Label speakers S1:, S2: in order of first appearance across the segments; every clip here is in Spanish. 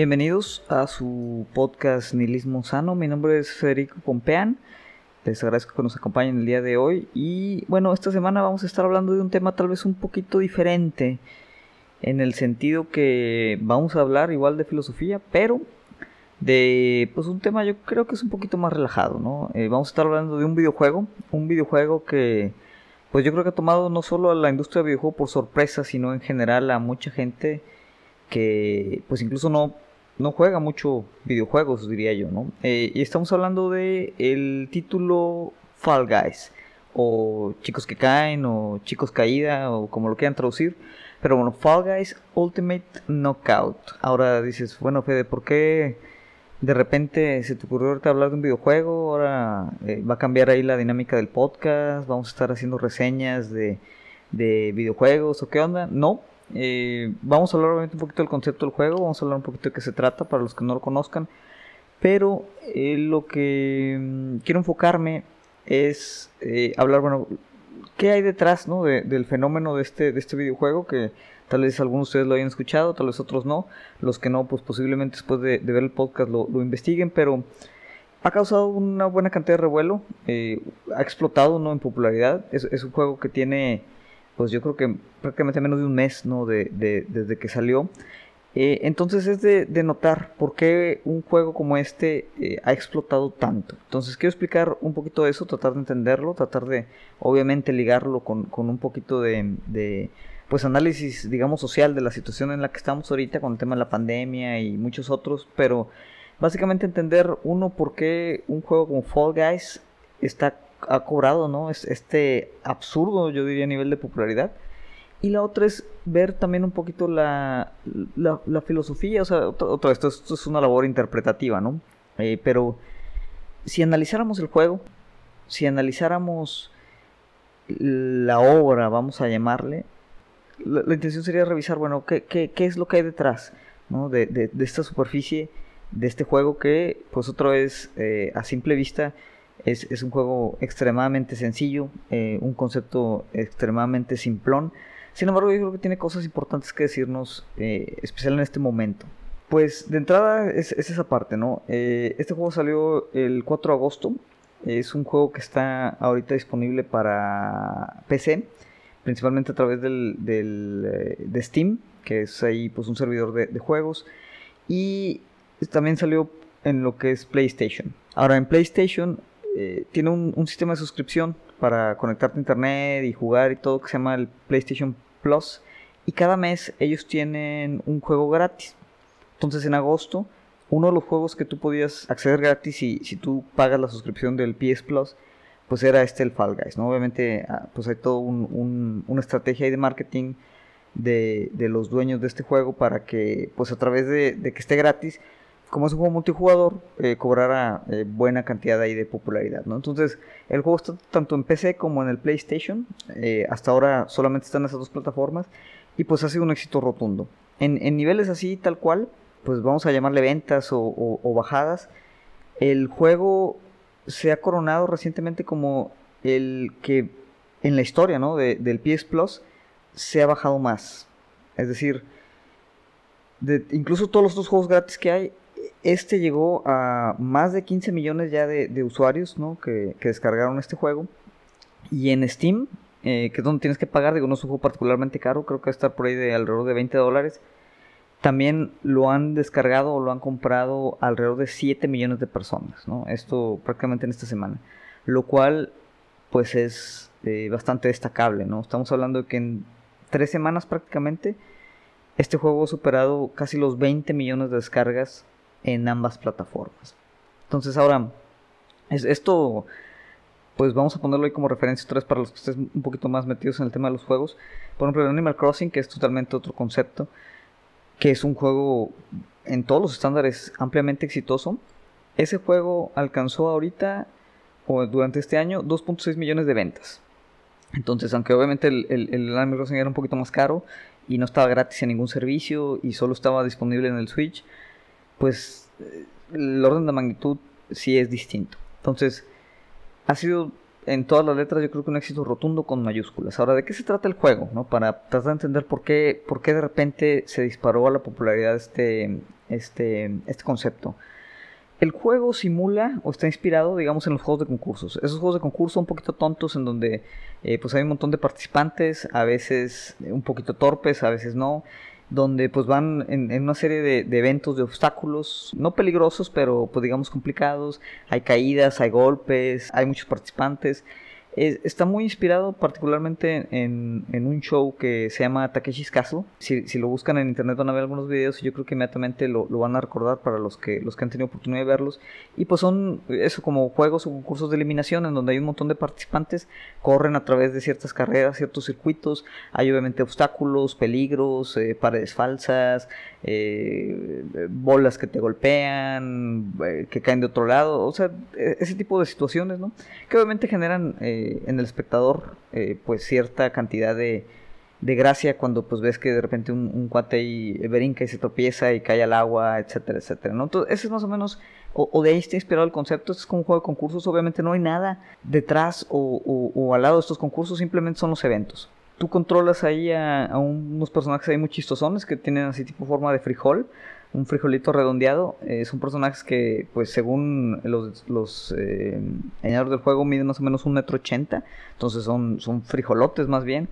S1: Bienvenidos a su podcast Nihilismo Sano. Mi nombre es Federico Pompean. Les agradezco que nos acompañen el día de hoy. Y bueno, esta semana vamos a estar hablando de un tema tal vez un poquito diferente. En el sentido que vamos a hablar igual de filosofía, pero de pues un tema yo creo que es un poquito más relajado, ¿no? Eh, vamos a estar hablando de un videojuego. Un videojuego que pues yo creo que ha tomado no solo a la industria del videojuego por sorpresa, sino en general a mucha gente que pues incluso no, no juega mucho videojuegos, diría yo, ¿no? Eh, y estamos hablando de el título Fall Guys, o Chicos que Caen, o Chicos Caída, o como lo quieran traducir. Pero bueno, Fall Guys Ultimate Knockout. Ahora dices, bueno, Fede, ¿por qué de repente se te ocurrió ahorita hablar de un videojuego? Ahora eh, va a cambiar ahí la dinámica del podcast, vamos a estar haciendo reseñas de, de videojuegos, ¿o qué onda? No, eh, vamos a hablar obviamente un poquito del concepto del juego, vamos a hablar un poquito de qué se trata para los que no lo conozcan. Pero eh, lo que mm, quiero enfocarme es eh, hablar, bueno, qué hay detrás ¿no? del fenómeno de este, de este videojuego, que tal vez algunos de ustedes lo hayan escuchado, tal vez otros no. Los que no, pues posiblemente después de, ver el podcast lo, investiguen, pero ha causado una buena cantidad de revuelo, ha explotado ¿no? en popularidad. Es, es un juego que tiene pues yo creo que prácticamente menos de un mes, ¿no? De, desde que salió. Eh, entonces es de, notar por qué un juego como este eh, ha explotado tanto. Entonces quiero explicar un poquito de eso, tratar de entenderlo, tratar de obviamente ligarlo con, un poquito de, pues análisis, digamos, social de la situación en la que estamos ahorita con el tema de la pandemia y muchos otros, pero básicamente entender uno por qué un juego como Fall Guys está ha cobrado, ¿no? Es este absurdo, yo diría, a nivel de popularidad. Y la otra es ver también un poquito la, la, filosofía, o sea, otra, esto, esto, es una labor interpretativa, ¿no? Eh, pero si analizáramos el juego, si analizáramos la obra, vamos a llamarle, la, intención sería revisar, bueno, ¿qué, qué, qué, es lo que hay detrás ¿no? de, de, esta superficie, de este juego que, pues otra vez, eh, a simple vista, es, un juego extremadamente sencillo, eh, un concepto extremadamente simplón. Sin embargo, yo creo que tiene cosas importantes que decirnos, eh, especial en este momento. Pues de entrada es, esa parte, ¿no? Eh, este juego salió el 4 de agosto. Es un juego que está ahorita disponible para PC, principalmente a través del, de Steam, que es ahí pues un servidor de, de juegos. Y también salió en lo que es PlayStation. Ahora en PlayStation eh, tiene un, sistema de suscripción para conectarte a internet y jugar y todo que se llama el PlayStation Plus. Y cada mes ellos tienen un juego gratis. Entonces en agosto, uno de los juegos que tú podías acceder gratis y si tú pagas la suscripción del PS Plus, pues era este el Fall Guys, ¿no? Obviamente, ah, pues hay toda una estrategia de marketing de, los dueños de este juego para que, pues a través de, de que esté gratis, como es un juego multijugador, eh, cobrará eh, buena cantidad ahí de popularidad, ¿no? Entonces, el juego está tanto en PC como en el PlayStation. Eh, hasta ahora solamente están esas dos plataformas. Y pues ha sido un éxito rotundo. En, niveles así, tal cual, pues vamos a llamarle ventas o, bajadas. El juego se ha coronado recientemente como el que en la historia, ¿no? del PS Plus se ha bajado más. Es decir, de, incluso todos los otros juegos gratis que hay, este llegó a más de 15 millones ya de, usuarios ¿no? que, descargaron este juego. Y en Steam, eh, que es donde tienes que pagar, digo, no es un juego particularmente caro, creo que estar por ahí de alrededor de 20 dólares. También lo han descargado o lo han comprado alrededor de 7 millones de personas, ¿no? Esto prácticamente en esta semana. Lo cual, pues es eh, bastante destacable, ¿no? Estamos hablando de que en 3 semanas prácticamente este juego ha superado casi los 20 millones de descargas en ambas plataformas. Entonces ahora, es, esto, pues vamos a ponerlo ahí como referencia otra vez para los que estén un poquito más metidos en el tema de los juegos. Por ejemplo, Animal Crossing, que es totalmente otro concepto, que es un juego en todos los estándares ampliamente exitoso. Ese juego alcanzó ahorita, o durante este año, 2.6 millones de ventas. Entonces, aunque obviamente el, el Animal Crossing era un poquito más caro y no estaba gratis en ningún servicio y solo estaba disponible en el Switch, pues el orden de magnitud sí es distinto. Entonces, ha sido en todas las letras yo creo que un éxito rotundo con mayúsculas. Ahora, ¿de qué se trata el juego? ¿no? Para tratar de entender por qué, por qué de repente se disparó a la popularidad este, este, este concepto. El juego simula o está inspirado, digamos, en los juegos de concursos. Esos juegos de concurso un poquito tontos en donde eh, pues hay un montón de participantes, a veces un poquito torpes, a veces no, donde pues van en, una serie de, de, eventos, de obstáculos, no peligrosos, pero pues digamos complicados. Hay caídas, hay golpes, hay muchos participantes está muy inspirado particularmente en, un show que se llama Takeshi's Castle. Si, lo buscan en internet van a ver algunos videos y yo creo que inmediatamente lo, van a recordar para los que, los que han tenido oportunidad de verlos. Y pues son eso como juegos o concursos de eliminación en donde hay un montón de participantes, corren a través de ciertas carreras, ciertos circuitos, hay obviamente obstáculos, peligros, eh, paredes falsas, eh, bolas que te golpean, eh, que caen de otro lado, o sea, e, ese tipo de situaciones, ¿no? Que obviamente generan eh, en el espectador pues cierta cantidad de, de, gracia cuando pues ves que de repente un, cuate ahí brinca y se tropieza y cae al agua, etcétera, etcétera, ¿no? Entonces, ese es más o menos, o, de ahí está inspirado el concepto, es como un juego de concursos, obviamente no hay nada detrás o, o al lado de estos concursos, simplemente son los eventos tú controlas ahí a, unos personajes ahí muy chistosones que tienen así tipo forma de frijol, un frijolito redondeado. Eh, son personajes que, pues según los, los eh, del juego, miden más o menos un metro ochenta. Entonces son, son frijolotes más bien.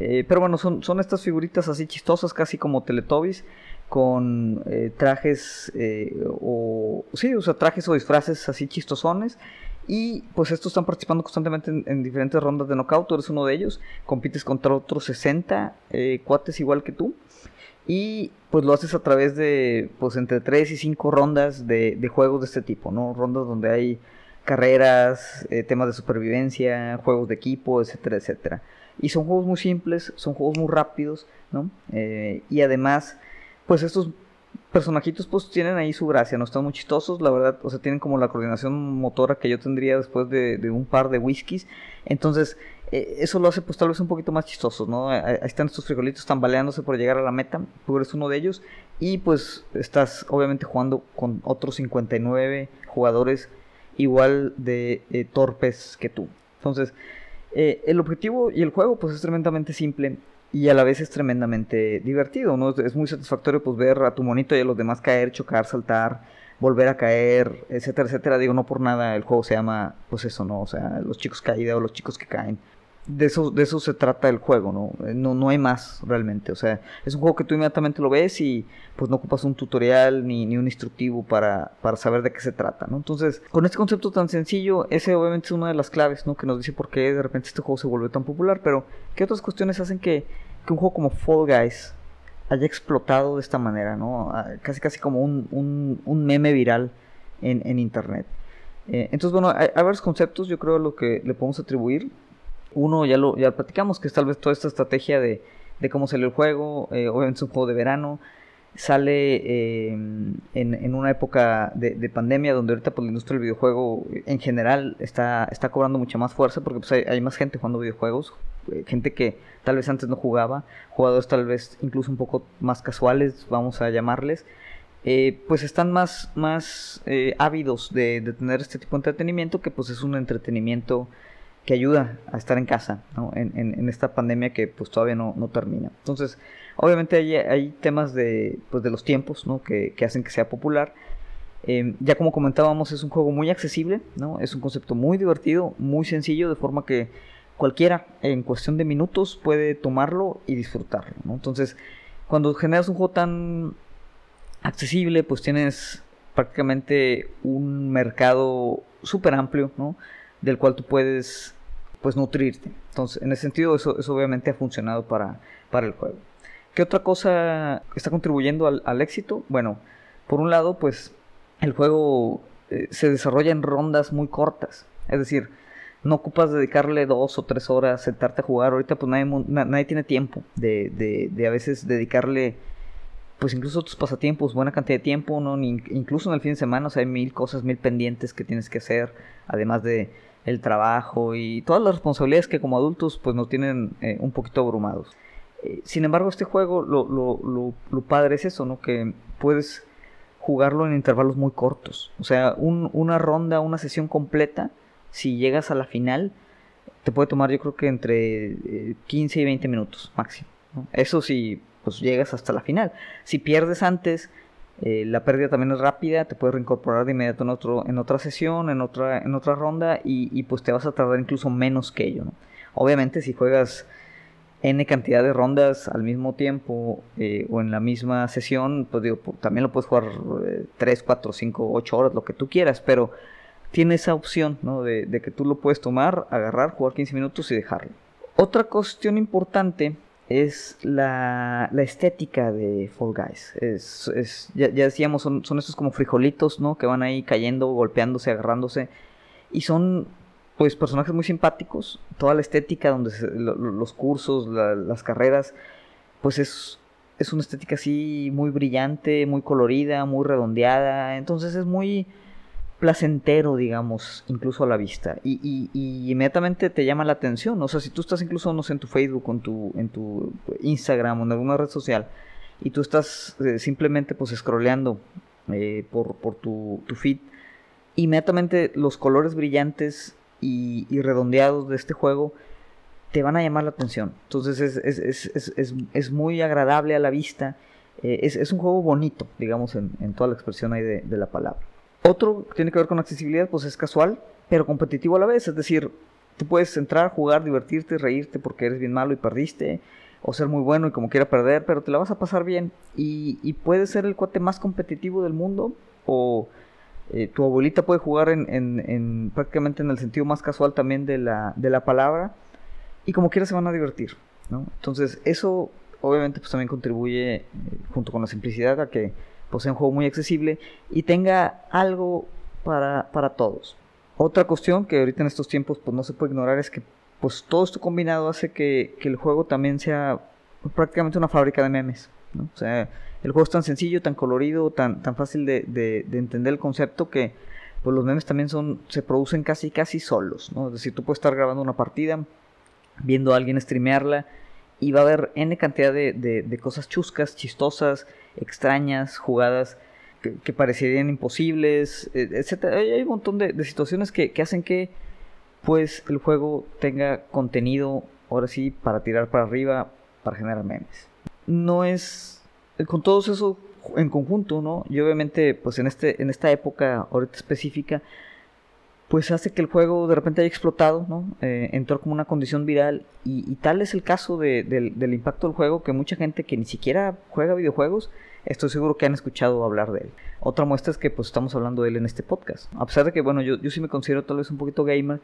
S1: Eh, pero bueno, son, son estas figuritas así chistosas, casi como Teletubbies, con trajes o... Sí, o sea, trajes o disfraces así chistosones. Y pues estos están participando constantemente en, diferentes rondas de knockout. Tú eres uno de ellos. Compites contra otros 60 eh, cuates igual que tú. Y pues lo haces a través de pues entre 3 y 5 rondas de, juegos de este tipo, ¿no? Rondas donde hay carreras, eh, temas de supervivencia, juegos de equipo, etcétera, etcétera. Y son juegos muy simples, son juegos muy rápidos, ¿no? Eh, y además, pues estos personajitos pues tienen ahí su gracia, no están muy chistosos, la verdad, o sea, tienen como la coordinación motora que yo tendría después de, un par de whiskies, entonces eh, eso lo hace pues tal vez un poquito más chistoso, ¿no? Ahí están estos frijolitos tambaleándose por llegar a la meta, tú eres uno de ellos y pues estás obviamente jugando con otros 59 jugadores igual de eh, torpes que tú. Entonces, eh, el objetivo y el juego pues es tremendamente simple y a la vez es tremendamente divertido, ¿no? Es, muy satisfactorio pues ver a tu monito y a los demás caer, chocar, saltar, volver a caer, etcétera, etcétera. Digo, no por nada el juego se llama, pues eso, ¿no? O sea, los chicos caídos o los chicos que caen de eso, de eso se trata el juego, ¿no? Eh, ¿no? No hay más realmente. O sea, es un juego que tú inmediatamente lo ves y pues no ocupas un tutorial ni, ni un instructivo para, para, saber de qué se trata, ¿no? Entonces, con este concepto tan sencillo, ese obviamente es una de las claves, ¿no? Que nos dice por qué de repente este juego se vuelve tan popular. Pero, ¿qué otras cuestiones hacen que, que un juego como Fall Guys haya explotado de esta manera, ¿no? Ah, casi casi como un, un, meme viral en, en internet. Eh, entonces, bueno, hay, varios conceptos, yo creo, a lo que le podemos atribuir. Uno, ya lo, ya platicamos, que es tal vez toda esta estrategia de, de cómo sale el juego. Eh, obviamente es un juego de verano. Sale eh, en, en, una época de, de, pandemia donde ahorita pues, la industria del videojuego en general está, está cobrando mucha más fuerza porque pues, hay, más gente jugando videojuegos. Eh, gente que tal vez antes no jugaba. Jugadores tal vez incluso un poco más casuales, vamos a llamarles. pues están más, más ávidos de, de, tener este tipo de entretenimiento que pues es un entretenimiento que ayuda a estar en casa ¿no? en, en, esta pandemia que pues todavía no, no termina. Entonces, obviamente hay, hay, temas de, pues, de los tiempos ¿no? que, que hacen que sea popular. Em, ya como comentábamos, es un juego muy accesible, ¿no? es un concepto muy divertido, muy sencillo, de forma que cualquiera en cuestión de minutos puede tomarlo y disfrutarlo. Entonces, cuando generas un juego tan accesible, pues tienes prácticamente un mercado súper amplio, ¿no? Del cual tú puedes pues nutrirte. Entonces, en ese sentido, eso, obviamente ha funcionado para, para el juego. ¿Qué otra cosa está contribuyendo al, éxito? Bueno, por un lado, pues el juego eh, se desarrolla en rondas muy cortas. Es decir, no ocupas dedicarle dos o tres horas, sentarte a jugar. Ahorita pues nadie, nadie tiene tiempo de, de, de, a veces dedicarle, pues incluso tus pasatiempos, buena cantidad de tiempo, ¿no? incluso en el fin de semana, o sea, hay mil cosas, mil pendientes que tienes que hacer, además de el trabajo y todas las responsabilidades que como adultos pues nos tienen eh, un poquito abrumados. Eh, sin embargo, este juego lo, lo, lo, padre es eso, ¿no? Que puedes jugarlo en intervalos muy cortos. O sea, una ronda, una sesión completa, si llegas a la final, te puede tomar yo creo que entre 15 eh, y 20 minutos máximo. Eso si pues llegas hasta la final. Si pierdes antes, eh, la pérdida también es rápida, te puedes reincorporar de inmediato en, otro, en otra sesión, en otra, en otra ronda y, pues te vas a tardar incluso menos que ello. Obviamente si juegas n cantidad de rondas al mismo tiempo eh, o en la misma sesión, pues también lo puedes jugar 3, 4, 5, 8 horas, lo que tú quieras, pero tiene esa opción de, de que tú lo puedes tomar, agarrar, jugar 15 minutos y dejarlo. Otra cuestión importante es la, estética de Fall Guys. Es, ya, decíamos, son, son, estos como frijolitos, ¿no? Que van ahí cayendo, golpeándose, agarrándose. Y son, pues, personajes muy simpáticos. Toda la estética, donde los cursos, las carreras, pues es, es una estética así muy brillante, muy colorida, muy redondeada. Entonces es muy placentero, digamos, incluso a la vista. Y, inmediatamente te llama la atención. O sea, si tú estás incluso, no sé, en tu Facebook, en tu, en tu Instagram o en alguna red social, y tú estás eh, simplemente pues scrolleando eh, por, tu, feed, inmediatamente los colores brillantes y, redondeados de este juego te van a llamar la atención. Entonces es, muy agradable a la vista. Eh, es, un juego bonito, digamos, en, toda la expresión ahí de la palabra. Otro que tiene que ver con accesibilidad, pues es casual, pero competitivo a la vez. Es decir, tú puedes entrar, jugar, divertirte, reírte porque eres bien malo y perdiste, o ser muy bueno y como quiera perder, pero te la vas a pasar bien. Y, puedes ser el cuate más competitivo del mundo, o eh, tu abuelita puede jugar en, en, prácticamente en el sentido más casual también de la, de la palabra, y como quiera se van a divertir. ¿no? Entonces, eso obviamente pues también contribuye, eh, junto con la simplicidad, a que sea un juego muy accesible y tenga algo para, para todos. Otra cuestión que ahorita en estos tiempos pues no se puede ignorar es que pues todo esto combinado hace que, que el juego también sea prácticamente una fábrica de memes. ¿no? O sea, el juego es tan sencillo, tan colorido, tan, tan fácil de, de, entender el concepto que pues los memes también son, se producen casi casi solos. ¿no? Es decir, tú puedes estar grabando una partida, viendo a alguien streamearla y va a haber N cantidad de, de, cosas chuscas, chistosas, extrañas, jugadas que, parecerían imposibles, e, etc. Hay un montón de, situaciones que, hacen que pues el juego tenga contenido, ahora sí, para tirar para arriba, para generar memes. No es con todo eso en conjunto, ¿no? Y obviamente, pues en este, en esta época ahorita específica, pues hace que el juego de repente haya explotado, ¿no? Eh, entró como una condición viral y, tal es el caso del impacto del juego que mucha gente que ni siquiera juega videojuegos, estoy seguro que han escuchado hablar de él. Otra muestra es que pues estamos hablando de él en este podcast. A pesar de que, bueno, yo, yo sí me considero tal vez un poquito gamer,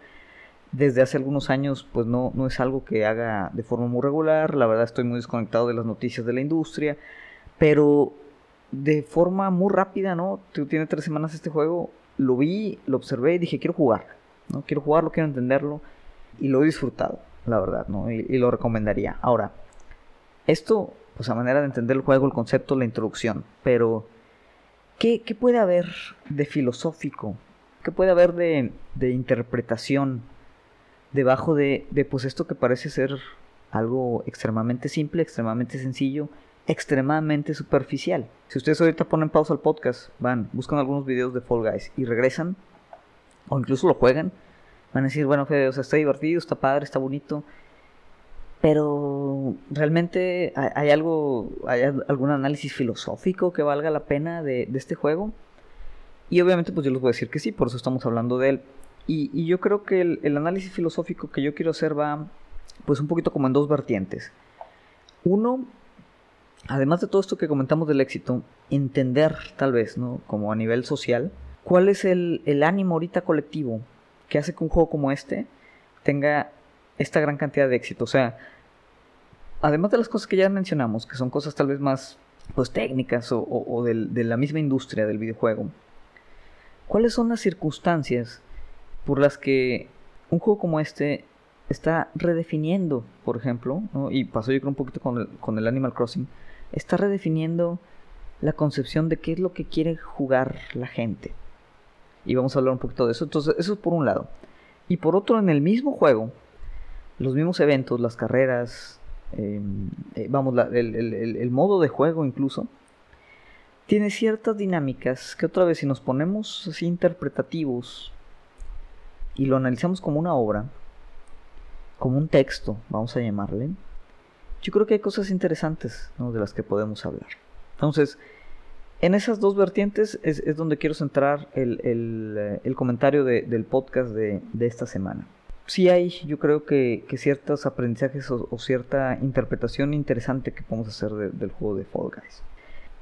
S1: desde hace algunos años pues no, no es algo que haga de forma muy regular, la verdad estoy muy desconectado de las noticias de la industria, pero de forma muy rápida, ¿no? Tiene tres semanas este juego, lo vi, lo observé y dije, quiero jugar, ¿no? Quiero jugarlo, quiero entenderlo y lo he disfrutado, la verdad, ¿no? Y, lo recomendaría. Ahora, esto, pues a manera de entender el juego, el concepto, la introducción, pero ¿qué, puede haber de filosófico? ¿Qué puede haber de, de interpretación debajo de, de, pues esto que parece ser algo extremadamente simple, extremadamente sencillo, extremadamente superficial. Si ustedes ahorita ponen pausa al podcast, van, buscan algunos videos de Fall Guys y regresan, o incluso lo juegan, van a decir, bueno, Fede, o sea, está divertido, está padre, está bonito, pero realmente hay, algo, hay algún análisis filosófico que valga la pena de, este juego. Y obviamente pues yo les voy a decir que sí, por eso estamos hablando de él. Y, yo creo que el, el, análisis filosófico que yo quiero hacer va pues un poquito como en dos vertientes. Uno además de todo esto que comentamos del éxito, entender tal vez, ¿no? Como a nivel social, cuál es el, ánimo ahorita colectivo que hace que un juego como este tenga esta gran cantidad de éxito. O sea, además de las cosas que ya mencionamos, que son cosas tal vez más pues, técnicas o, de la misma industria del videojuego, ¿cuáles son las circunstancias por las que un juego como este está redefiniendo, por ejemplo, y pasó yo creo un poquito con con el Animal Crossing, está redefiniendo la concepción de qué es lo que quiere jugar la gente. Y vamos a hablar un poquito de eso. Entonces, eso es por un lado. Y por otro, en el mismo juego, los mismos eventos, las carreras, em, eh, vamos, el, modo de juego incluso, tiene ciertas dinámicas que otra vez si nos ponemos así interpretativos y lo analizamos como una obra, como un texto, vamos a llamarle, yo creo que hay cosas interesantes de las que podemos hablar. Entonces, en esas dos vertientes es, donde quiero centrar el, eh, comentario del podcast de, esta semana. Sí hay, yo creo que, ciertos aprendizajes o, cierta interpretación interesante que podemos hacer del juego de Fall Guys.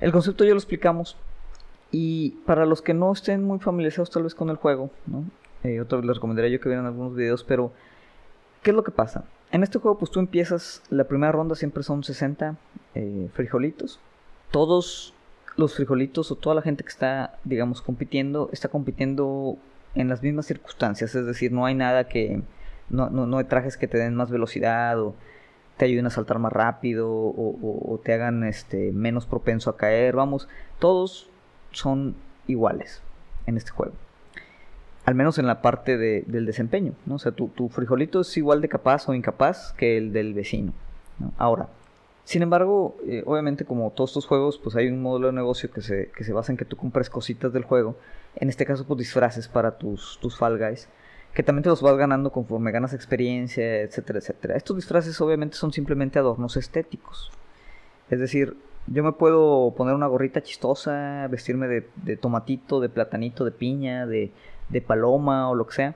S1: El concepto ya lo explicamos y para los que no estén muy familiarizados tal vez con el juego. Eh, otra vez les recomendaría yo que vieran algunos videos, pero ¿qué es lo que pasa? En este juego pues tú empiezas, la primera ronda siempre son 60 eh, frijolitos. Todos los frijolitos o toda la gente que está, digamos, compitiendo, está compitiendo en las mismas circunstancias. Es decir, no hay nada que... No, no, no hay trajes que te den más velocidad o te ayuden a saltar más rápido o, o te hagan este, menos propenso a caer. Vamos, todos son iguales en este juego. Al menos en la parte del desempeño, ¿no? O sea, tu, frijolito es igual de capaz o incapaz que el del vecino. Ahora, sin embargo, eh, obviamente como todos estos juegos, pues hay un modelo de negocio que se, que se basa en que tú compres cositas del juego. En este caso, pues disfraces para tus, tus Fall Guys. Que también te los vas ganando conforme ganas experiencia, etcétera, etcétera. Estos disfraces obviamente son simplemente adornos estéticos. Es decir, yo me puedo poner una gorrita chistosa, vestirme de, tomatito, de platanito, de piña, de, paloma o lo que sea.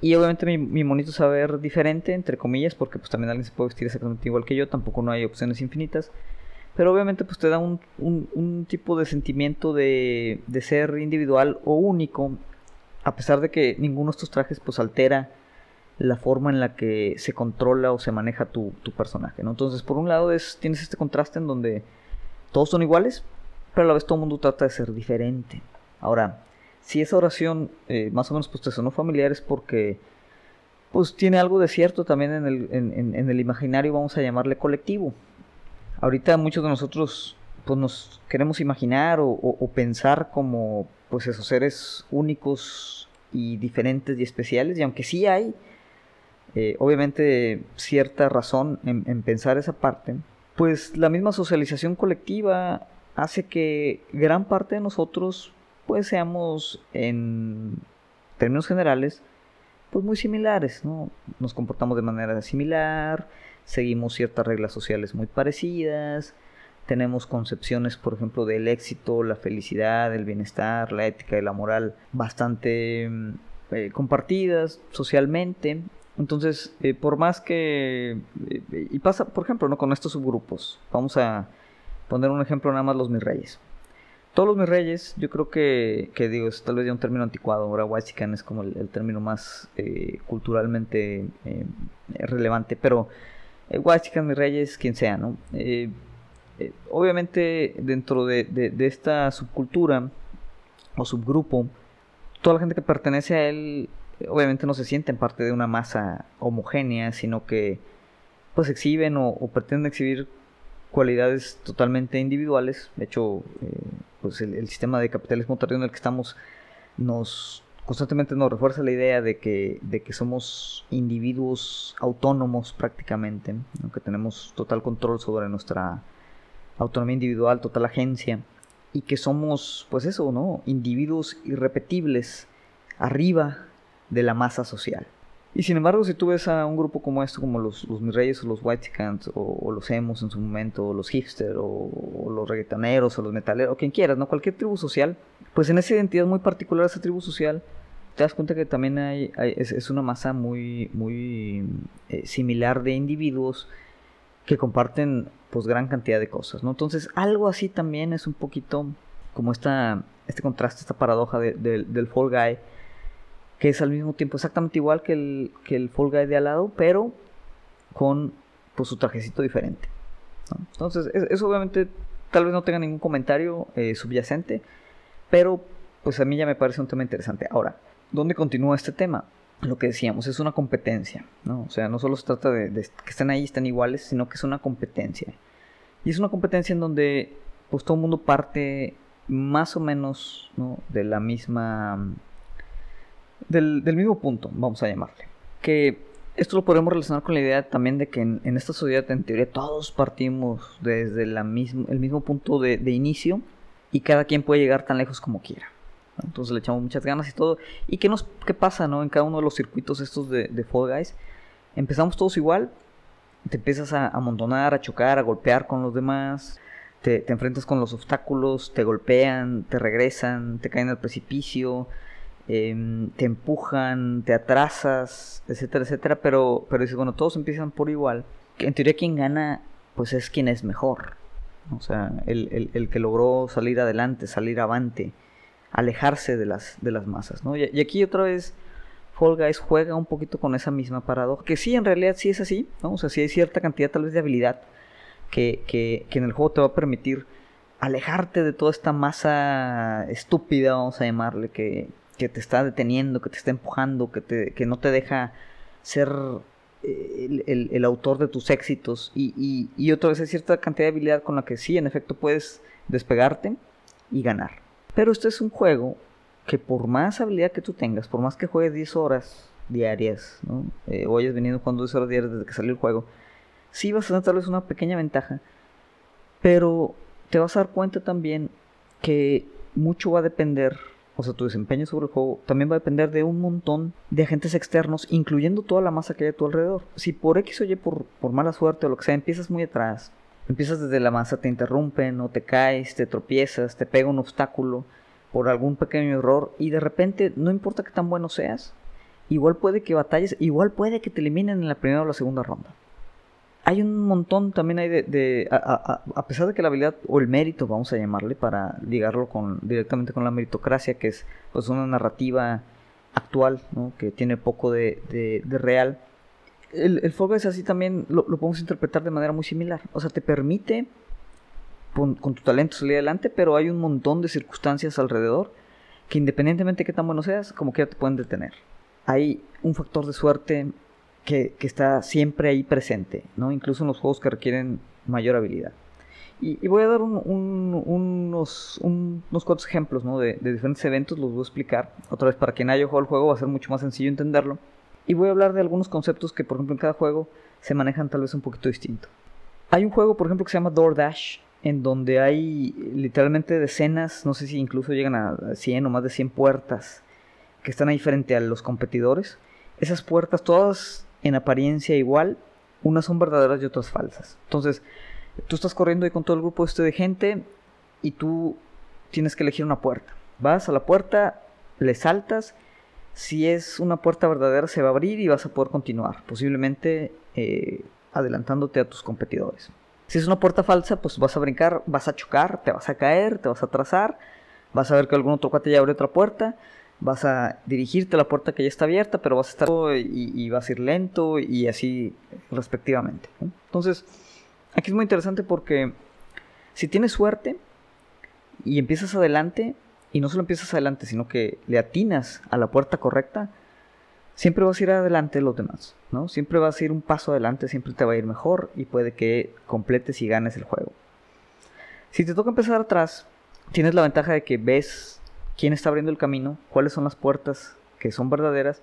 S1: Y obviamente mi, monito se va diferente, entre comillas, porque pues también alguien se puede vestir exactamente igual que yo, tampoco no hay opciones infinitas. Pero obviamente pues te da un, un, tipo de sentimiento de, de, ser individual o único, a pesar de que ninguno de estos trajes pues altera la forma en la que se controla o se maneja tu, tu personaje. Entonces por un lado es, tienes este contraste en donde todos son iguales, pero a la vez todo el mundo trata de ser diferente. Ahora, si esa oración eh, más o menos pues te sonó familiar es porque pues tiene algo de cierto también en el, en, el imaginario, vamos a llamarle colectivo. Ahorita muchos de nosotros pues nos queremos imaginar o, pensar como pues esos seres únicos y diferentes y especiales y aunque sí hay eh, obviamente cierta razón en pensar esa parte pues la misma socialización colectiva hace que gran parte de nosotros pues seamos en términos generales pues muy similares, ¿no? Nos comportamos de manera similar, seguimos ciertas reglas sociales muy parecidas, tenemos concepciones, por ejemplo, del éxito, la felicidad, el bienestar, la ética y la moral bastante eh, compartidas socialmente entonces, eh, por más que... Eh, y pasa, por ejemplo, ¿no? con estos subgrupos. Vamos a poner un ejemplo nada más los mis reyes. Todos los mis reyes, yo creo que, que digo, es tal vez ya un término anticuado. Ahora Waxican es como el, término más eh, culturalmente relevante. Pero eh, mis reyes, quien sea, ¿no? obviamente dentro de, de esta subcultura o subgrupo, toda la gente que pertenece a él obviamente no se sienten parte de una masa homogénea, sino que pues exhiben o, pretenden exhibir cualidades totalmente individuales. De hecho, eh, pues el, sistema de capitalismo tardío en el que estamos nos constantemente nos refuerza la idea de que, de que somos individuos autónomos prácticamente, que tenemos total control sobre nuestra autonomía individual, total agencia, y que somos, pues eso, ¿no? Individuos irrepetibles, arriba de la masa social. Y sin embargo, si tú ves a un grupo como esto, como los, los Mis Reyes o los White o, o, los Emos en su momento, o los hipster, o, los reggaetoneros, o los metaleros, o quien quieras, ¿no? Cualquier tribu social, pues en esa identidad muy particular de esa tribu social, te das cuenta que también hay, es, una masa muy, muy eh, similar de individuos que comparten pues gran cantidad de cosas, ¿no? Entonces, algo así también es un poquito como esta, este contraste, esta paradoja del Fall Guy, que es al mismo tiempo exactamente igual que el, que el Fall Guy de al lado, pero con pues, su trajecito diferente. Entonces, eso obviamente tal vez no tenga ningún comentario eh, subyacente, pero pues a mí ya me parece un tema interesante. Ahora, ¿dónde continúa este tema? Lo que decíamos, es una competencia, ¿no? O sea, no solo se trata de, que estén ahí, estén iguales, sino que es una competencia. Y es una competencia en donde pues todo el mundo parte más o menos ¿no? de la misma del, mismo punto, vamos a llamarle. Que esto lo podemos relacionar con la idea también de que en, esta sociedad, en teoría, todos partimos desde el mismo punto de, inicio y cada quien puede llegar tan lejos como quiera. Entonces le echamos muchas ganas y todo. ¿Y qué, nos, qué pasa ¿no? en cada uno de los circuitos estos de, de Fall Guys? empezamos todos igual, te empiezas a amontonar, a chocar, a golpear con los demás, te, enfrentas con los obstáculos, te golpean, te regresan, te caen al precipicio, eh, te empujan, te atrasas, etcétera, etcétera, pero, pero dices, bueno, todos empiezan por igual. En teoría quien gana, pues es quien es mejor. O sea, el, el, que logró salir adelante, salir avante, alejarse de las, de las masas, ¿no? Y, y aquí otra vez Fall Guys juega un poquito con esa misma paradoja, que sí, en realidad sí es así, ¿no? O sea, sí hay cierta cantidad tal vez de habilidad que, que, que en el juego te va a permitir alejarte de toda esta masa estúpida, vamos a llamarle, que, que te está deteniendo, que te está empujando, que, te, que no te deja ser el, el, el autor de tus éxitos. Y, y, y, otra vez hay cierta cantidad de habilidad con la que sí, en efecto, puedes despegarte y ganar. Pero este es un juego que por más habilidad que tú tengas, por más que juegues 10 horas diarias, ¿no? eh, o hayas venido jugando 10 horas diarias desde que salió el juego, sí vas a tener tal vez una pequeña ventaja, pero te vas a dar cuenta también que mucho va a depender, o sea, tu desempeño sobre el juego también va a depender de un montón de agentes externos, incluyendo toda la masa que hay a tu alrededor. Si por X o Y, por, por mala suerte o lo que sea, empiezas muy atrás, empiezas desde la masa, te interrumpen o te caes, te tropiezas, te pega un obstáculo por algún pequeño error y de repente, no importa que tan bueno seas, igual puede que batalles, igual puede que te eliminen en la primera o la segunda ronda hay un montón también hay de, a, pesar de que la habilidad o el mérito vamos a llamarle para ligarlo con directamente con la meritocracia que es pues una narrativa actual ¿no? que tiene poco de, real el, el Fall Guys así también lo, lo, podemos interpretar de manera muy similar o sea te permite con, con, tu talento salir adelante pero hay un montón de circunstancias alrededor que independientemente de qué tan bueno seas como que ya te pueden detener hay un factor de suerte que, está siempre ahí presente, ¿no? Incluso en los juegos que requieren mayor habilidad. Y, voy a dar un, un, unos, un, unos cuantos ejemplos, ¿no? De, de, diferentes eventos, los voy a explicar. Otra vez, para quien haya jugado el juego va a ser mucho más sencillo entenderlo. Y voy a hablar de algunos conceptos que, por ejemplo, en cada juego se manejan tal vez un poquito distinto. Hay un juego, por ejemplo, que se llama DoorDash, en donde hay literalmente decenas, no sé si incluso llegan a 100 o más de 100 puertas que están ahí frente a los competidores. Esas puertas todas en apariencia igual, unas son verdaderas y otras falsas. Entonces, tú estás corriendo ahí con todo el grupo este de gente y tú tienes que elegir una puerta. Vas a la puerta, le saltas, si es una puerta verdadera se va a abrir y vas a poder continuar, posiblemente eh, adelantándote a tus competidores. Si es una puerta falsa, pues vas a brincar, vas a chocar, te vas a caer, te vas a trazar, vas a ver que algún otro cuate abre otra puerta vas a dirigirte a la puerta que ya está abierta, pero vas a estar y, y vas a ir lento y así respectivamente. Entonces, aquí es muy interesante porque si tienes suerte y empiezas adelante, y no solo empiezas adelante, sino que le atinas a la puerta correcta, siempre vas a ir adelante los demás, ¿no? Siempre vas a ir un paso adelante, siempre te va a ir mejor y puede que completes y ganes el juego. Si te toca empezar atrás, tienes la ventaja de que ves quién está abriendo el camino, cuáles son las puertas que son verdaderas,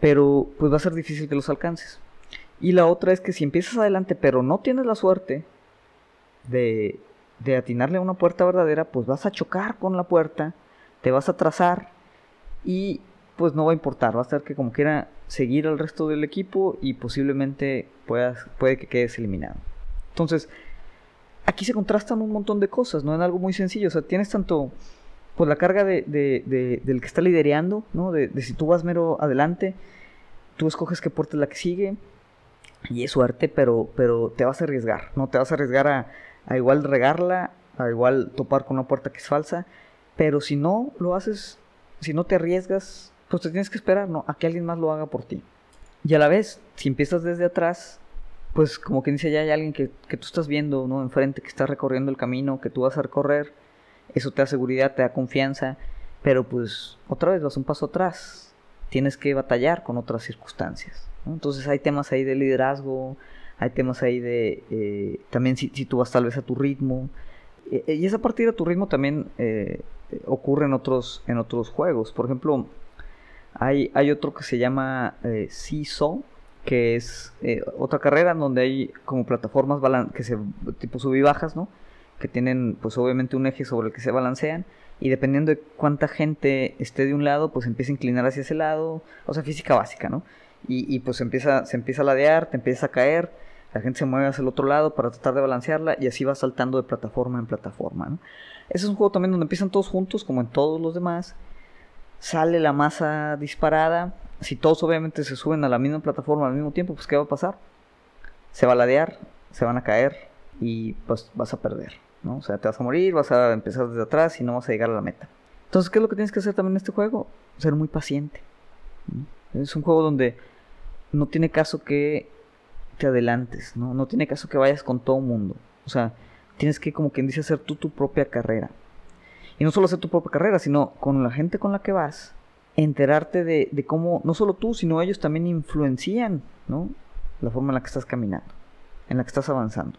S1: pero pues va a ser difícil que los alcances. Y la otra es que si empiezas adelante pero no tienes la suerte de, de atinarle a una puerta verdadera, pues vas a chocar con la puerta, te vas a trazar y pues no va a importar, va a ser que como quiera seguir al resto del equipo y posiblemente puedas, puede que quedes eliminado. Entonces, aquí se contrastan un montón de cosas, no en algo muy sencillo, o sea, tienes tanto pues la carga de, de, de, del que está lidereando, ¿no? De, si tú vas mero adelante, tú escoges qué puerta es la que sigue, y es suerte, pero, pero te vas a arriesgar, ¿no? Te vas a arriesgar a, a igual regarla, a igual topar con una puerta que es falsa, pero si no lo haces, si no te arriesgas, pues te tienes que esperar, ¿no? A que alguien más lo haga por ti. Y a la vez, si empiezas desde atrás, pues como que dice ya hay alguien que, que tú estás viendo, ¿no? Enfrente, que está recorriendo el camino que tú vas a recorrer, eso te da seguridad, te da confianza, pero pues otra vez vas un paso atrás, tienes que batallar con otras circunstancias. Entonces hay temas ahí de liderazgo, hay temas ahí de eh, también si, si, tú vas tal vez a tu ritmo. Eh, y esa partida a tu ritmo también eh, ocurre en otros, en otros juegos. Por ejemplo, hay, hay otro que se llama eh, Seesaw, que es eh, otra carrera en donde hay como plataformas que se tipo sub y bajas, ¿no? Que tienen pues obviamente un eje sobre el que se balancean y dependiendo de cuánta gente esté de un lado pues empieza a inclinar hacia ese lado, o sea física básica, ¿no? Y, y, pues empieza, se empieza a ladear, te empieza a caer, la gente se mueve hacia el otro lado para tratar de balancearla y así va saltando de plataforma en plataforma. ¿no? Ese es un juego también donde empiezan todos juntos, como en todos los demás. Sale la masa disparada. Si todos obviamente se suben a la misma plataforma al mismo tiempo, pues ¿qué va a pasar? Se va a ladear, se van a caer y pues vas a perder. ¿No? O sea, te vas a morir, vas a empezar desde atrás y no vas a llegar a la meta. Entonces, ¿qué es lo que tienes que hacer también en este juego? Ser muy paciente. Es un juego donde no tiene caso que te adelantes, ¿no? No tiene caso que vayas con todo mundo. O sea, tienes que, como quien dice, hacer tú tu propia carrera. Y no solo hacer tu propia carrera, sino con la gente con la que vas, enterarte de, de cómo, no solo tú, sino ellos también influencian, ¿no? La forma en la que estás caminando, en la que estás avanzando.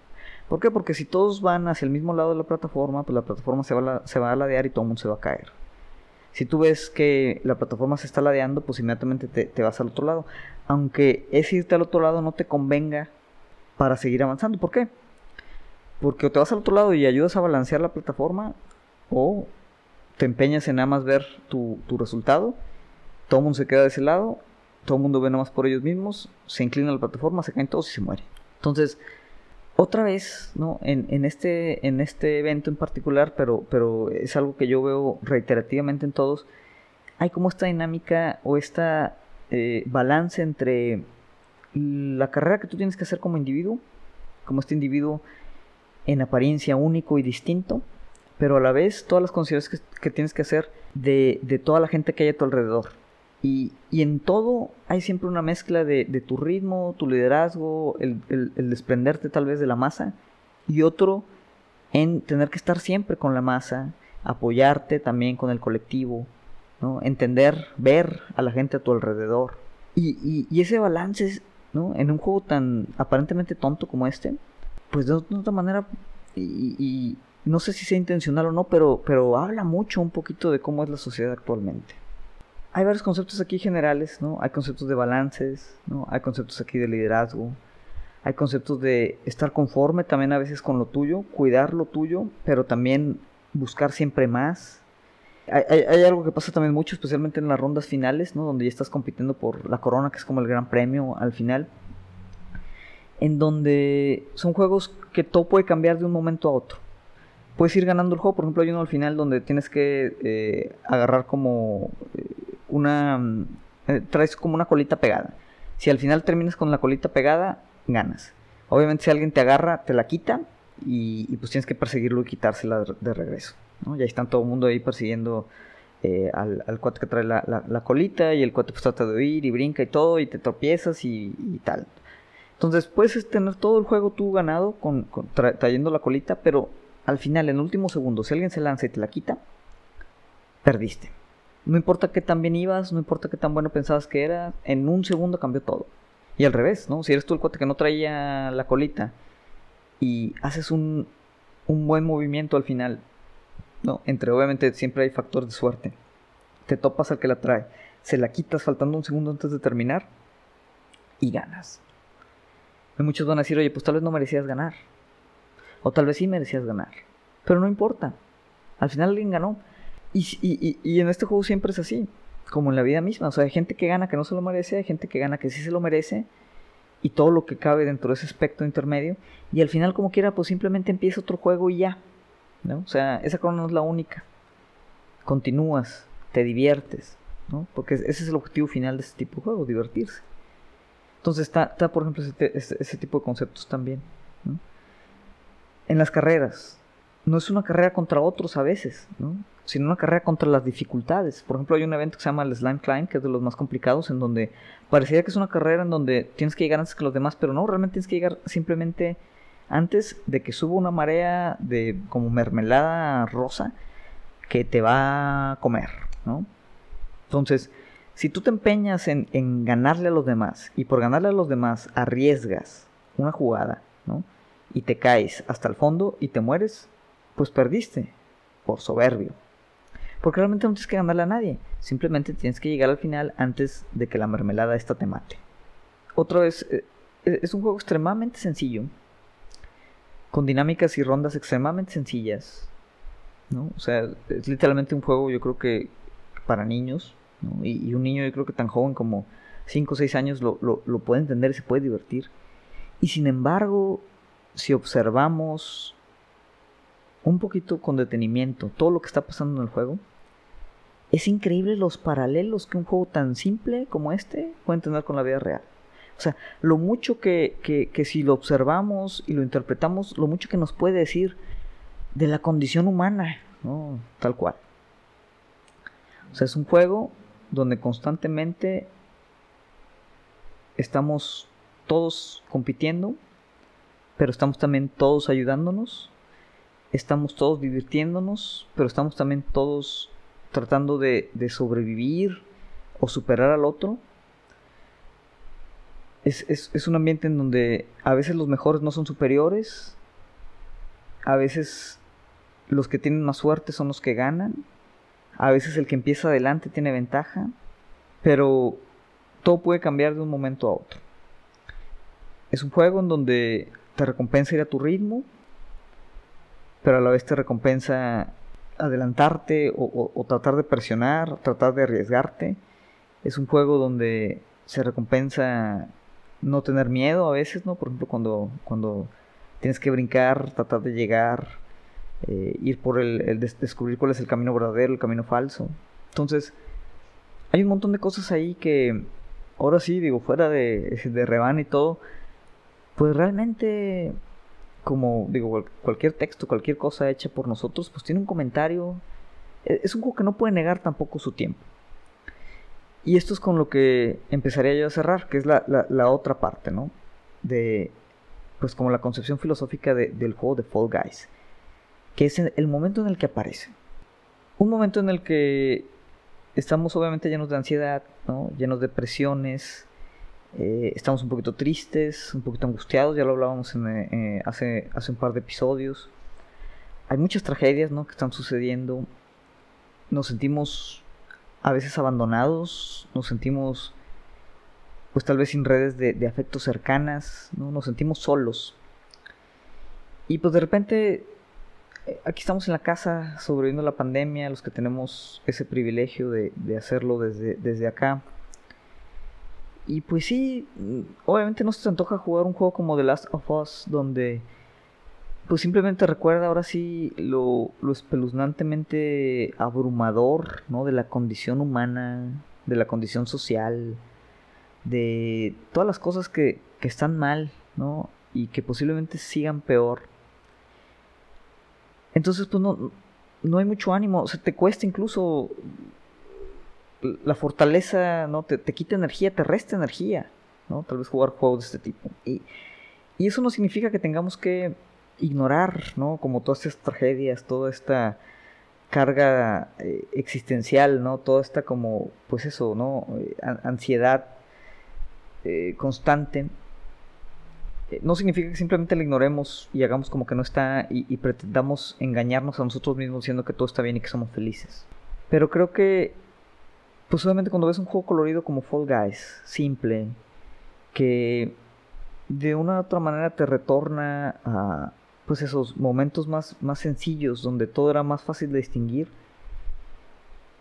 S1: ¿Por qué? Porque si todos van hacia el mismo lado de la plataforma, pues la plataforma se va a, se va a ladear y todo el mundo se va a caer. Si tú ves que la plataforma se está ladeando, pues inmediatamente te, vas al otro lado. Aunque ese irte al otro lado no te convenga para seguir avanzando. ¿Por qué? Porque o te vas al otro lado y ayudas a balancear la plataforma, o te empeñas en nada más ver tu, tu resultado, todo el mundo se queda de ese lado, todo el mundo ve nada más por ellos mismos, se inclina la plataforma, se caen todos y se muere. Entonces, otra vez, ¿no? En, este, en este evento en particular, pero, pero es algo que yo veo reiterativamente en todos, hay como esta dinámica o esta eh, balance entre la carrera que tú tienes que hacer como individuo, como este individuo en apariencia único y distinto, pero a la vez todas las consideraciones que, tienes que hacer de, de toda la gente que hay a tu alrededor. Y, en todo hay siempre una mezcla de, tu ritmo, tu liderazgo, el, desprenderte tal vez de la masa y otro en tener que estar siempre con la masa, apoyarte también con el colectivo, ¿no? entender, ver a la gente a tu alrededor. Y, ese balance, ¿no? en un juego tan aparentemente tonto como este, pues de otra manera, y, no sé si sea intencional o no, pero, pero habla mucho un poquito de cómo es la sociedad actualmente hay varios conceptos aquí generales, ¿no? Hay conceptos de balances, ¿no? Hay conceptos aquí de liderazgo, hay conceptos de estar conforme también a veces con lo tuyo, cuidar lo tuyo, pero también buscar siempre más. Hay, algo que pasa también mucho, especialmente en las rondas finales, ¿no? Donde ya estás compitiendo por la corona, que es como el gran premio al final. En donde son juegos que todo puede cambiar de un momento a otro. Puedes ir ganando el juego, por ejemplo, hay uno al final donde tienes que eh, agarrar como eh, una... Eh, traes como una colita pegada. Si al final terminas con la colita pegada, ganas. Obviamente si alguien te agarra, te la quita y, pues tienes que perseguirlo y quitársela de, regreso. ¿no? Y ahí están todo el mundo ahí persiguiendo eh, al, al, cuate que trae la, colita y el cuate pues trata de huir y brinca y todo y te tropiezas y, tal. Entonces puedes tener todo el juego tú ganado con, trayendo la colita, pero al final, en el último segundo, si alguien se lanza y te la quita, perdiste. No importa qué tan bien ibas, no importa qué tan bueno pensabas que era, en un segundo cambió todo. Y al revés, ¿no? Si eres tú el cuate que no traía la colita y haces un, un buen movimiento al final, ¿no? Entre obviamente siempre hay factor de suerte. Te topas al que la trae, se la quitas faltando un segundo antes de terminar y ganas. Y muchos van a decir, oye, pues tal vez no merecías ganar. O tal vez sí merecías ganar. Pero no importa. Al final alguien ganó. Y, en este juego siempre es así, como en la vida misma. O sea, hay gente que gana que no se lo merece, hay gente que gana que sí se lo merece, y todo lo que cabe dentro de ese espectro intermedio. Y al final, como quiera, pues simplemente empieza otro juego y ya. ¿no? O sea, esa corona no es la única. Continúas, te diviertes, ¿no? Porque ese es el objetivo final de este tipo de juego, divertirse. Entonces está, está por ejemplo, ese, ese, tipo de conceptos también. En las carreras, no es una carrera contra otros a veces, ¿no? sino una carrera contra las dificultades. Por ejemplo, hay un evento que se llama el Slime Climb, que es de los más complicados, en donde parecería que es una carrera en donde tienes que llegar antes que los demás, pero no, realmente tienes que llegar simplemente antes de que suba una marea de como mermelada rosa que te va a comer, ¿no? Entonces, si tú te empeñas en, en ganarle a los demás y por ganarle a los demás arriesgas una jugada, ¿no? Y te caes hasta el fondo y te mueres, pues perdiste por soberbio. Porque realmente no tienes que ganarle a nadie. Simplemente tienes que llegar al final antes de que la mermelada esta te mate. Otra vez, eh, eh, es un juego extremadamente sencillo. Con dinámicas y rondas extremadamente sencillas. ¿no? O sea, es literalmente un juego yo creo que para niños. Y, un niño yo creo que tan joven como 5 o 6 años lo, lo puede entender y se puede divertir. Y sin embargo, si observamos un poquito con detenimiento todo lo que está pasando en el juego, es increíble los paralelos que un juego tan simple como este puede tener con la vida real. O sea, lo mucho que, que, si lo observamos y lo interpretamos, lo mucho que nos puede decir de la condición humana, ¿no? Tal cual. O sea, es un juego donde constantemente estamos todos compitiendo, pero estamos también todos ayudándonos, estamos todos divirtiéndonos, pero estamos también todos tratando de, sobrevivir o superar al otro. Es, un ambiente en donde a veces los mejores no son superiores, a veces los que tienen más suerte son los que ganan, a veces el que empieza adelante tiene ventaja, pero todo puede cambiar de un momento a otro. Es un juego en donde te recompensa ir a tu ritmo, pero a la vez te recompensa adelantarte o, tratar de presionar, tratar de arriesgarte. Es un juego donde se recompensa no tener miedo a veces, ¿no? Por ejemplo, cuando, cuando tienes que brincar, tratar de llegar, eh, ir por el, descubrir cuál es el camino verdadero, el camino falso. Entonces, hay un montón de cosas ahí que, ahora sí, digo, fuera de, de y todo, pues realmente como digo, cualquier texto, cualquier cosa hecha por nosotros, pues tiene un comentario. E, es un juego que no puede negar tampoco su tiempo. Y esto es con lo que empezaría yo a cerrar, que es la, otra parte, ¿no? De, pues como la concepción filosófica del juego de Fall Guys, que es el momento en el que aparece. Un momento en el que estamos obviamente llenos de ansiedad, ¿no? Llenos de presiones, eh, estamos un poquito tristes, un poquito angustiados, ya lo hablábamos eh, eh, hace, hace un par de episodios. Hay muchas tragedias ¿no? que están sucediendo. Nos sentimos a veces abandonados, nos sentimos pues tal vez sin redes de, de afectos cercanas, ¿no? nos sentimos solos. Y pues de repente aquí estamos en la casa sobreviviendo la pandemia, los que tenemos ese privilegio de, de hacerlo desde, desde acá y pues sí, obviamente no se te antoja jugar un juego como The Last of Us, donde pues simplemente recuerda ahora sí lo, lo espeluznantemente abrumador, ¿no? De la condición humana, de la condición social, de todas las cosas que, que están mal, ¿no? Y que posiblemente sigan peor. Entonces, pues no, no hay mucho ánimo, o sea, te cuesta incluso la fortaleza no te, quita energía, te resta energía, ¿no? Tal vez jugar juegos de este tipo. Y, eso no significa que tengamos que ignorar, ¿no? Como todas estas tragedias, toda esta carga eh, existencial, ¿no? Toda esta como, pues eso, ¿no? Eh, ansiedad eh, constante. no significa que simplemente la ignoremos y hagamos como que no está y, y pretendamos engañarnos a nosotros mismos diciendo que todo está bien y que somos felices. Pero creo que pues obviamente cuando ves un juego colorido como Fall Guys, simple, que de una u otra manera te retorna a pues esos momentos más, más sencillos donde todo era más fácil de distinguir,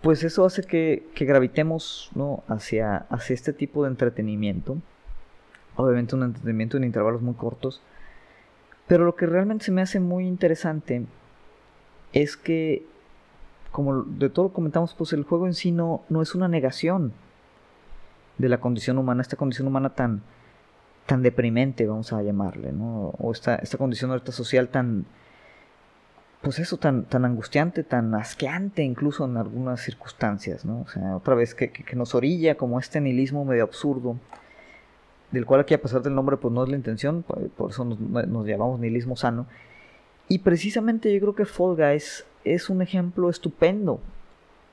S1: pues eso hace que, gravitemos ¿no? hacia, hacia este tipo de entretenimiento. Obviamente un entretenimiento en intervalos muy cortos. Pero lo que realmente se me hace muy interesante es que como de todo lo comentamos, pues el juego en sí no, no es una negación de la condición humana, esta condición humana tan, tan deprimente, vamos a llamarle, ¿no? O esta, esta condición ahorita social tan, pues eso, tan, tan angustiante, tan asqueante incluso en algunas circunstancias, ¿no? O sea, otra vez que, nos orilla como este nihilismo medio absurdo, del cual aquí a pesar del nombre pues no es la intención, por, eso nos llamamos nihilismo sano. Y precisamente yo creo que Fall Guys es un ejemplo estupendo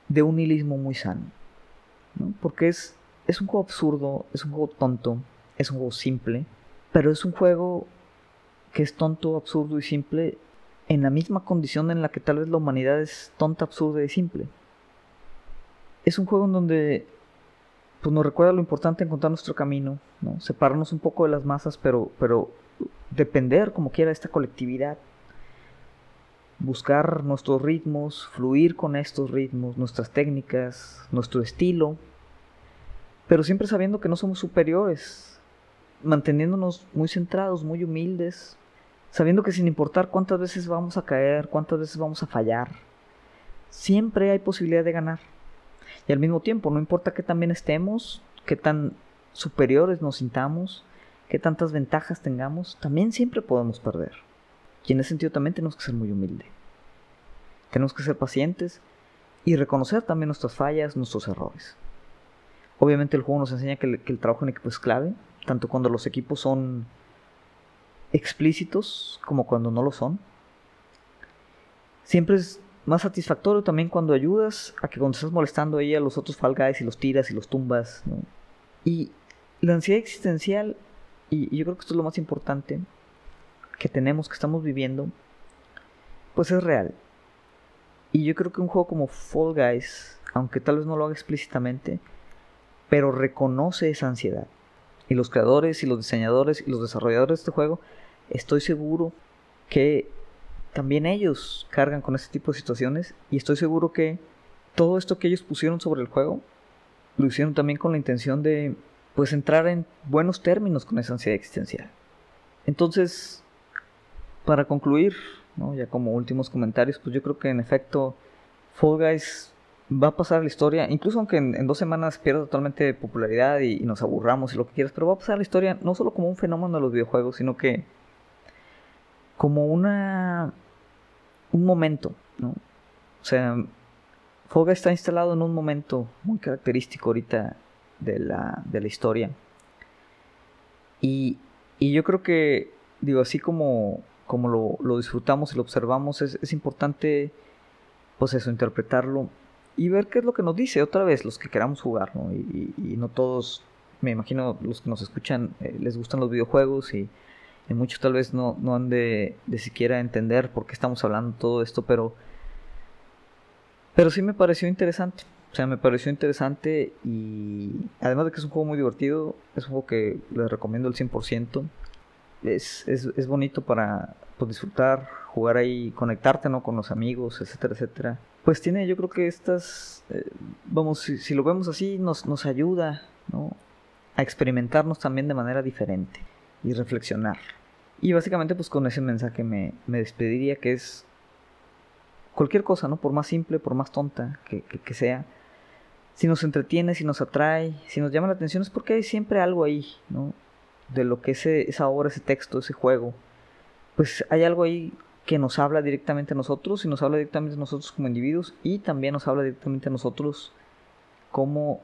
S1: de un nihilismo muy sano. Porque es, es un juego absurdo, es un juego tonto, es un juego simple, pero es un juego que es tonto, absurdo y simple en la misma condición en la que tal vez la humanidad es tonta, absurda y simple. Es un juego en donde pues, nos recuerda lo importante encontrar nuestro camino, ¿no? separarnos un poco de las masas, pero, pero depender como quiera de esta colectividad buscar nuestros ritmos, fluir con estos ritmos, nuestras técnicas, nuestro estilo, pero siempre sabiendo que no somos superiores, manteniéndonos muy centrados, muy humildes, sabiendo que sin importar cuántas veces vamos a caer, cuántas veces vamos a fallar, siempre hay posibilidad de ganar. Y al mismo tiempo, no importa qué tan bien estemos, qué tan superiores nos sintamos, qué tantas ventajas tengamos, también siempre podemos perder. Y en ese sentido también tenemos que ser muy humildes. Tenemos que ser pacientes y reconocer también nuestras fallas, nuestros errores. Obviamente el juego nos enseña que el, trabajo en equipo es clave, tanto cuando los equipos son explícitos como cuando no lo son. Siempre es más satisfactorio también cuando ayudas a que cuando estás molestando ahí a los otros Fall y los tiras y los tumbas. Y la ansiedad existencial, y yo creo que esto es lo más importante que tenemos, que estamos viviendo, pues es real. Y yo creo que un juego como Fall Guys, aunque tal vez no lo haga explícitamente, pero reconoce esa ansiedad. Y los creadores y los diseñadores y los desarrolladores de este juego, estoy seguro que también ellos cargan con este tipo de situaciones y estoy seguro que todo esto que ellos pusieron sobre el juego lo hicieron también con la intención de pues entrar en buenos términos con esa ansiedad existencial. Entonces, para concluir, ya como últimos comentarios, pues yo creo que en efecto Fall Guys va a pasar la historia, incluso aunque en, dos semanas pierda totalmente popularidad y, nos aburramos y lo que quieras, pero va a pasar la historia no solo como un fenómeno de los videojuegos, sino que como una un momento. O sea, Fall está instalado en un momento muy característico ahorita de la, de la historia. Y, y yo creo que, digo, así como como lo, disfrutamos y lo observamos, es, importante, pues eso, interpretarlo y ver qué es lo que nos dice otra vez los que queramos jugar, ¿no? Y, no todos, me imagino, los que nos escuchan eh, les gustan los videojuegos y, muchos tal vez no, no han de, de, siquiera entender por qué estamos hablando todo esto, pero, pero sí me pareció interesante. O sea, me pareció interesante y además de que es un juego muy divertido, es un juego que les recomiendo al 100% es, es, es bonito para pues, disfrutar, jugar ahí, conectarte ¿no? con los amigos, etcétera, etcétera. Pues tiene, yo creo que estas, eh, vamos, si, lo vemos así, nos, nos ayuda ¿no? a experimentarnos también de manera diferente y reflexionar. Y básicamente pues con ese mensaje me, me despediría que es cualquier cosa, ¿no? Por más simple, por más tonta que, que, que, sea, si nos entretiene, si nos atrae, si nos llama la atención, es porque hay siempre algo ahí, ¿no? De lo que es esa obra, ese texto, ese juego, pues hay algo ahí que nos habla directamente a nosotros y nos habla directamente a nosotros como individuos y también nos habla directamente a nosotros como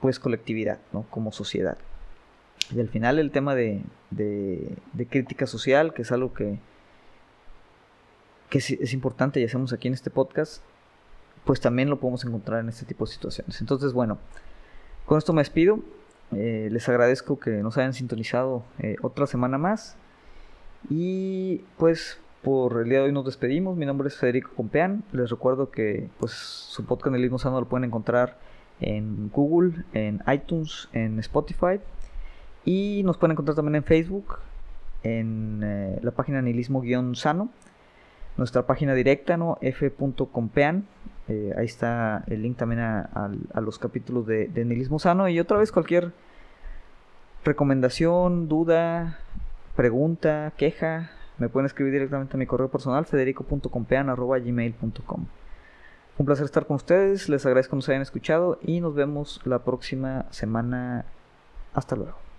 S1: pues colectividad, ¿no? como sociedad. Y al final el tema de, de, crítica social, que es algo que, que es, es, importante y hacemos aquí en este podcast, pues también lo podemos encontrar en este tipo de situaciones. Entonces, bueno, con esto me despido. Eh, les agradezco que nos hayan sintonizado eh, otra semana más. Y pues por el día de hoy nos despedimos. Mi nombre es Federico Compeán. Les recuerdo que pues su podcast Nihilismo Sano lo pueden encontrar en Google, en iTunes, en Spotify. Y nos pueden encontrar también en Facebook, en eh, la página Nihilismo-Sano. Nuestra página directa, ¿no? f.compean eh, ahí está el link también a, los capítulos de, de, Sano. Y otra vez cualquier recomendación, duda, pregunta, queja, me pueden escribir directamente a mi correo personal federico.compean.gmail.com Un placer estar con ustedes, les agradezco que nos hayan escuchado y nos vemos la próxima semana. Hasta luego.